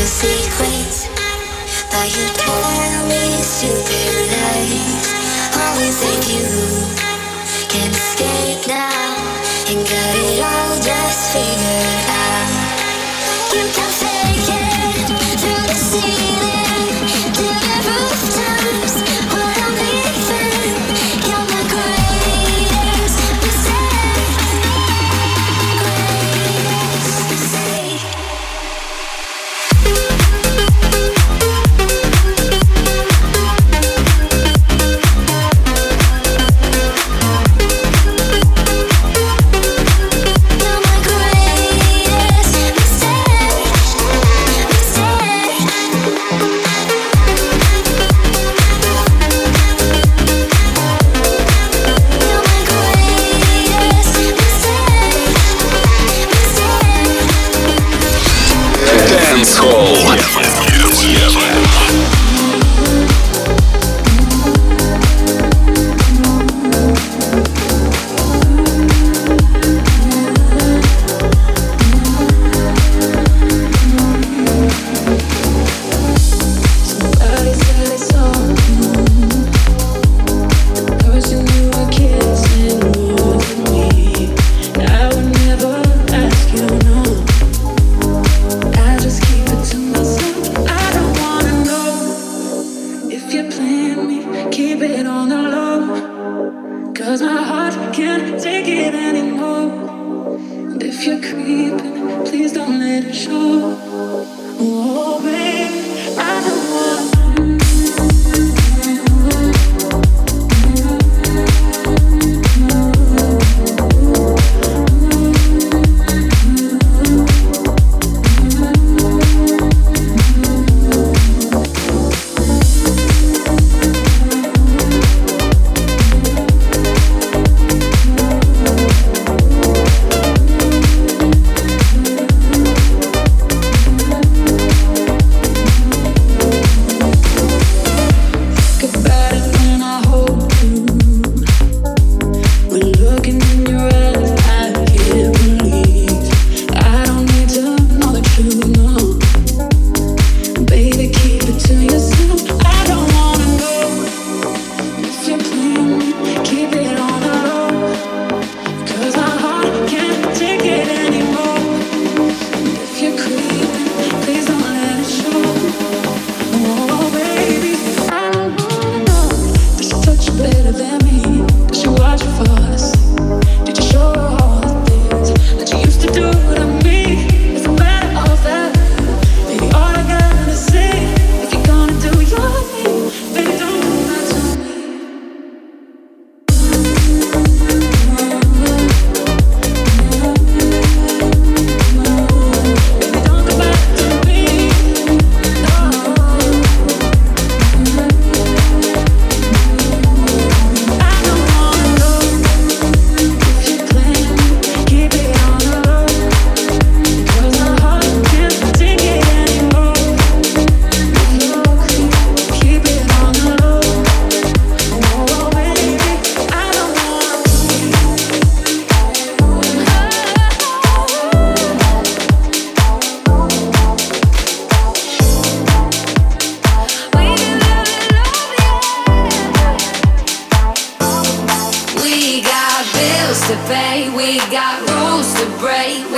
your secrets that you me to thank you. Can't escape now got it all just figured out. You can fake it through the ceiling.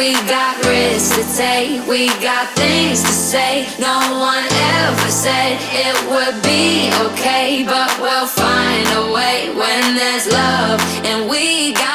we got risks to take, we got things to say. No one ever said it would be okay, but we'll find a way when there's love and we got.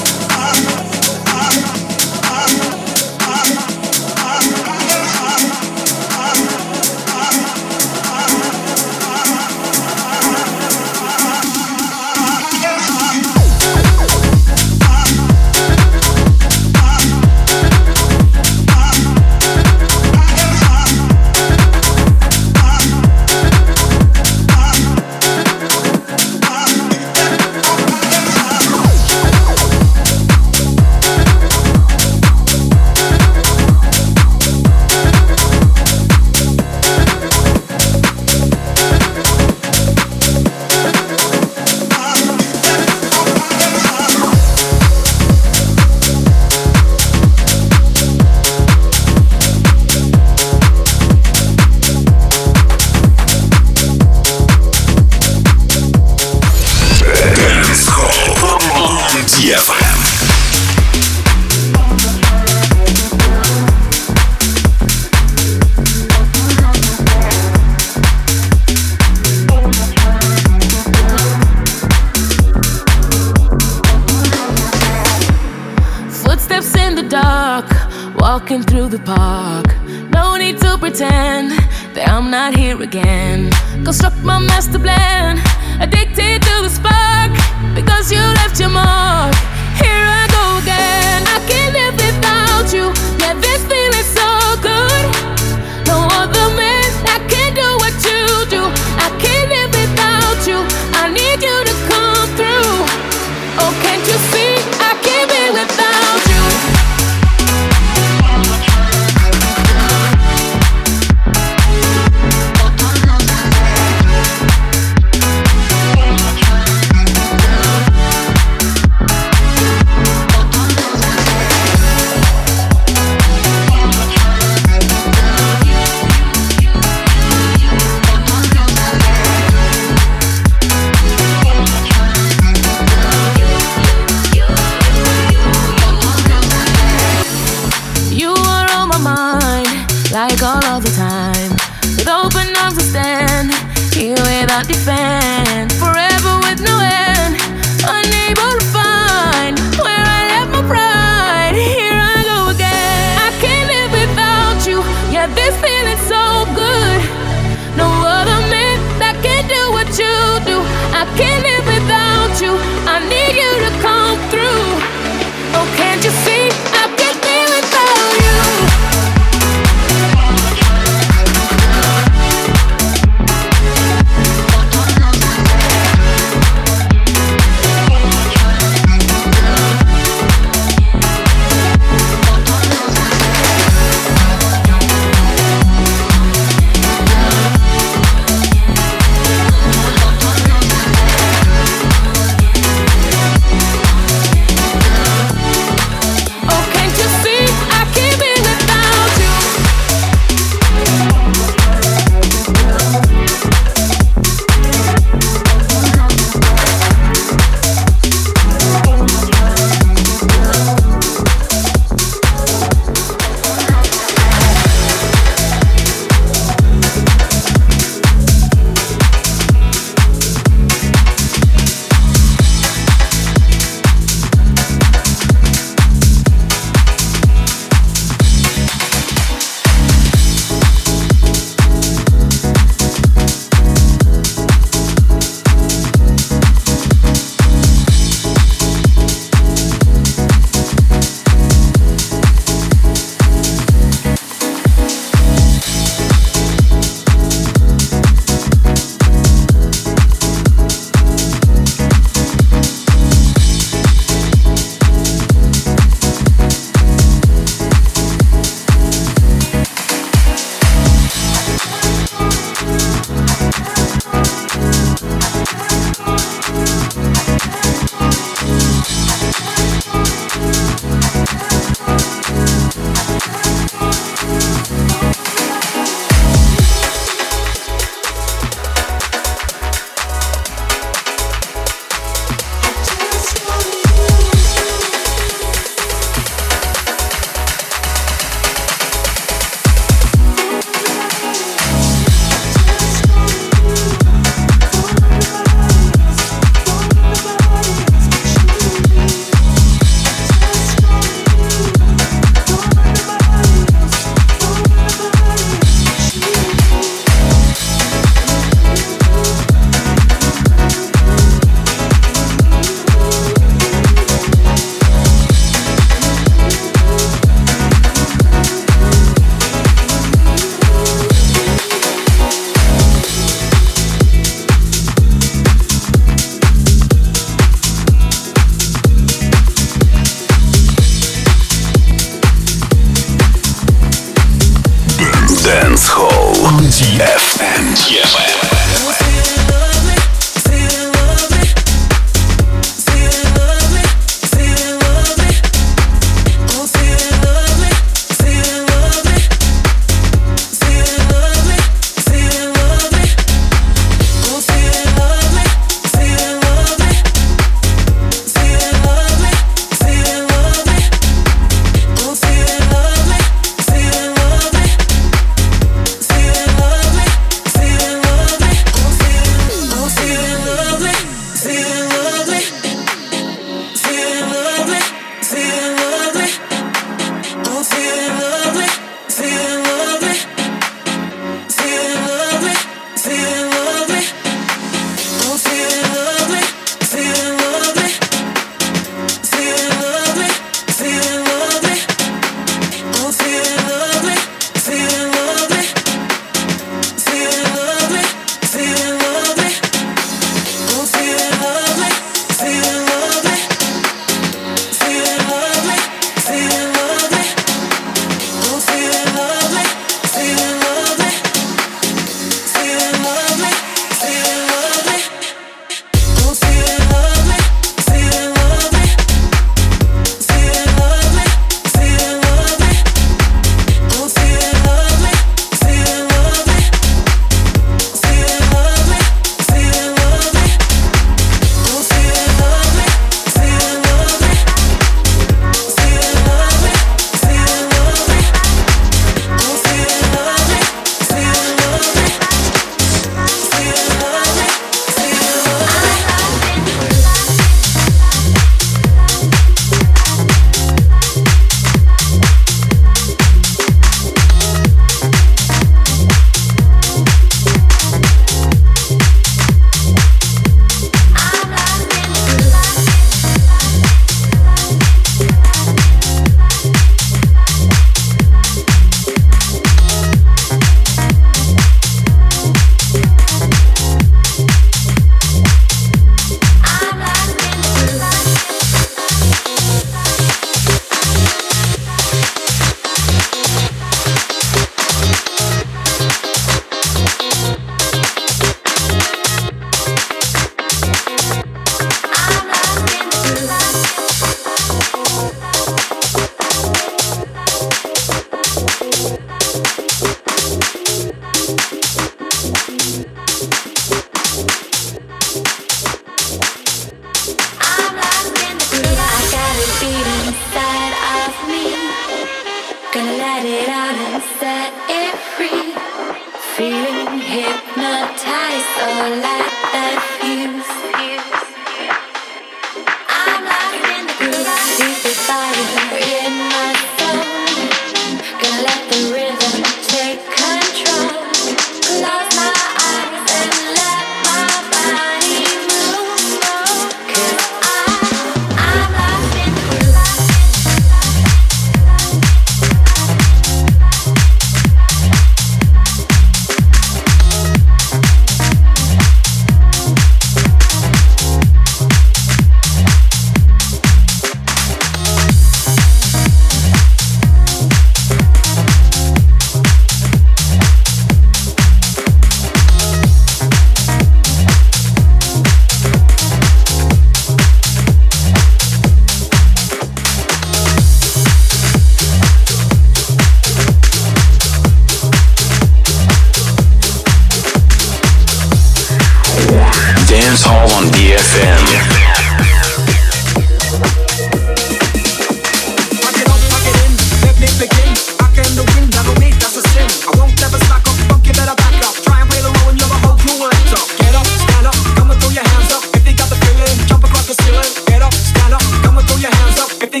I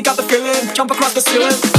the you.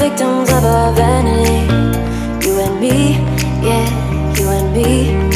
victims of our vanity. You and me, yeah, you and me.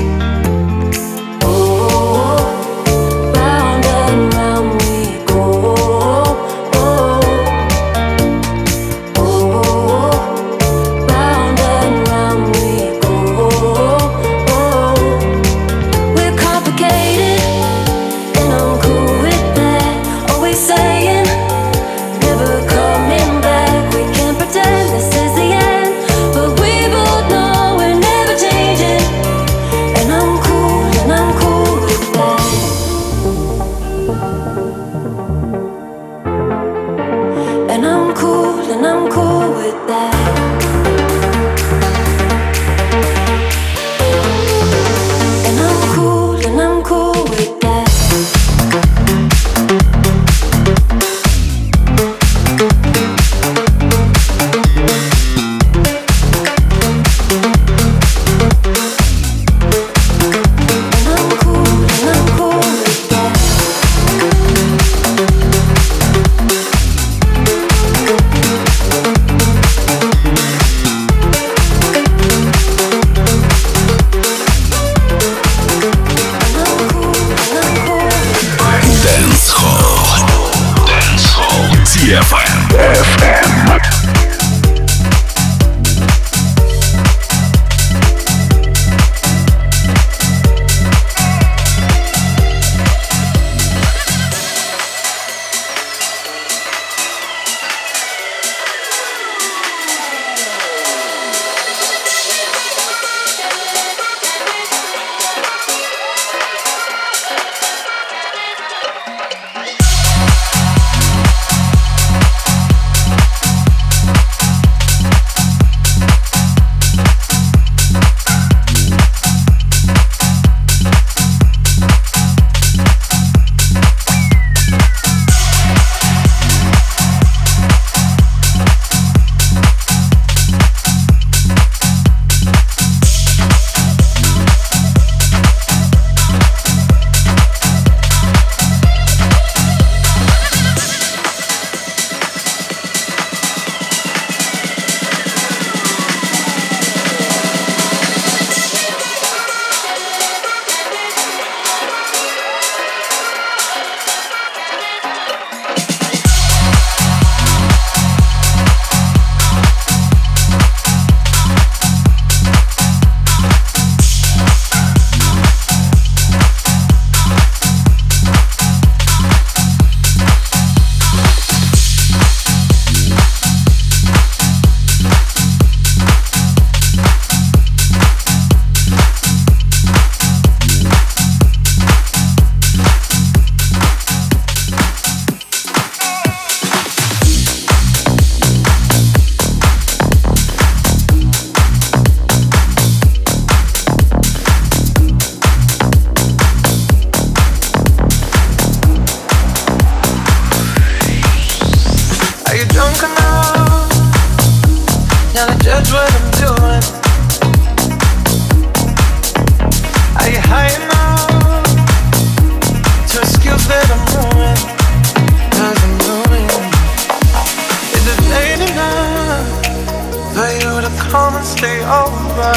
stay over.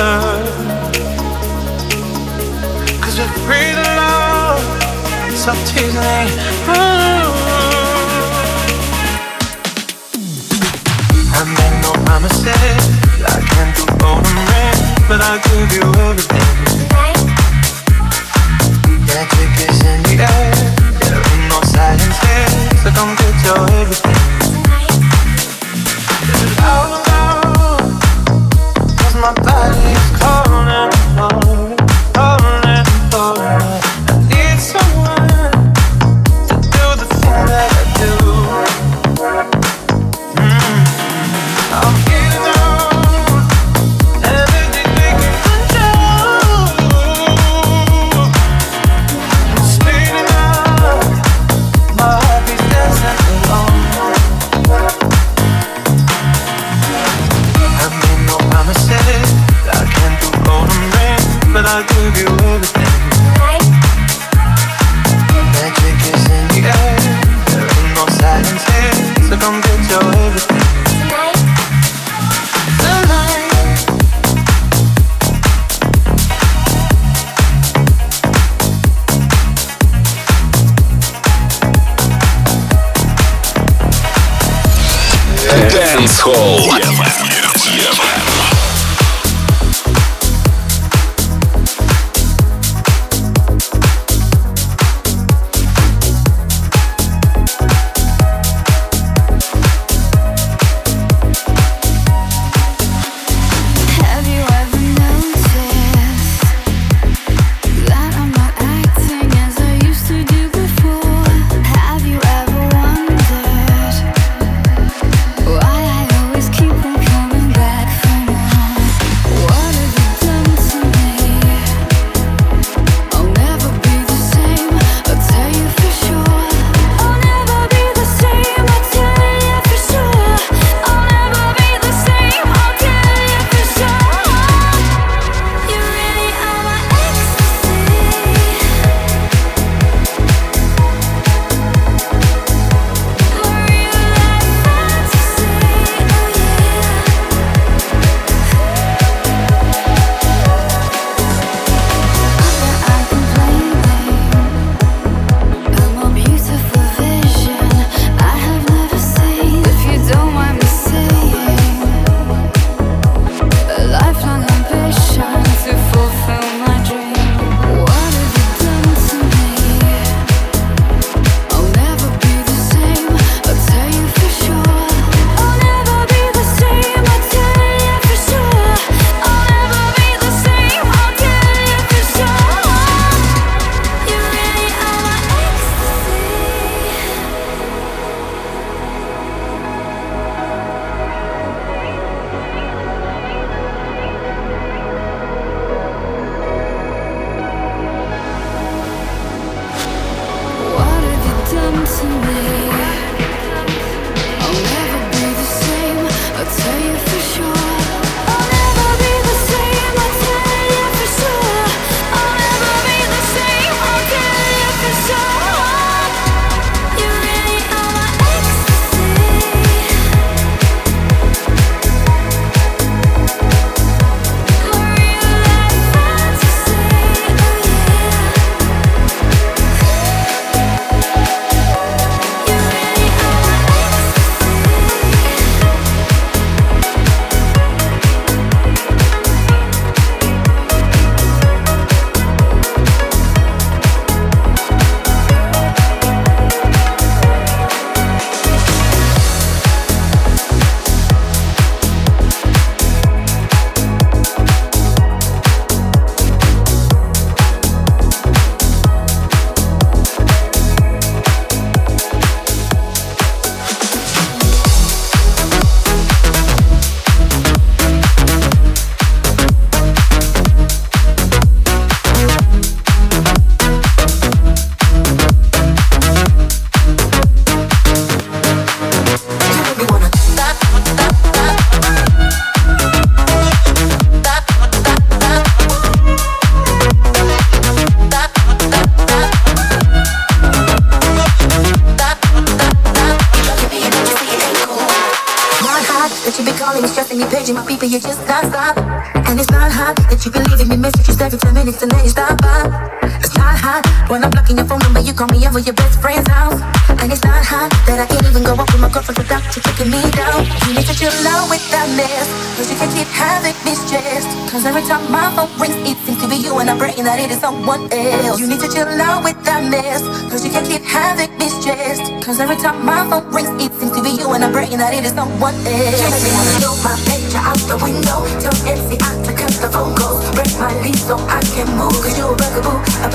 Cause we're free to love, so teasing. Ooh. I make no promises, I can't do all the rest, but I'll give you everything. Magic is in the air, there ain't no silence here, so come get your everything. Oh.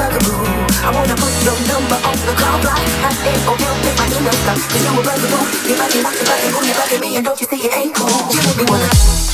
like a. I wanna put your number on the call block. I it or will pick my email stuff. Cause you a brother boo. You like it, like it, like it, boo. You like it, me, and don't you see it ain't cool? You make me wanna.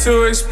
To explain.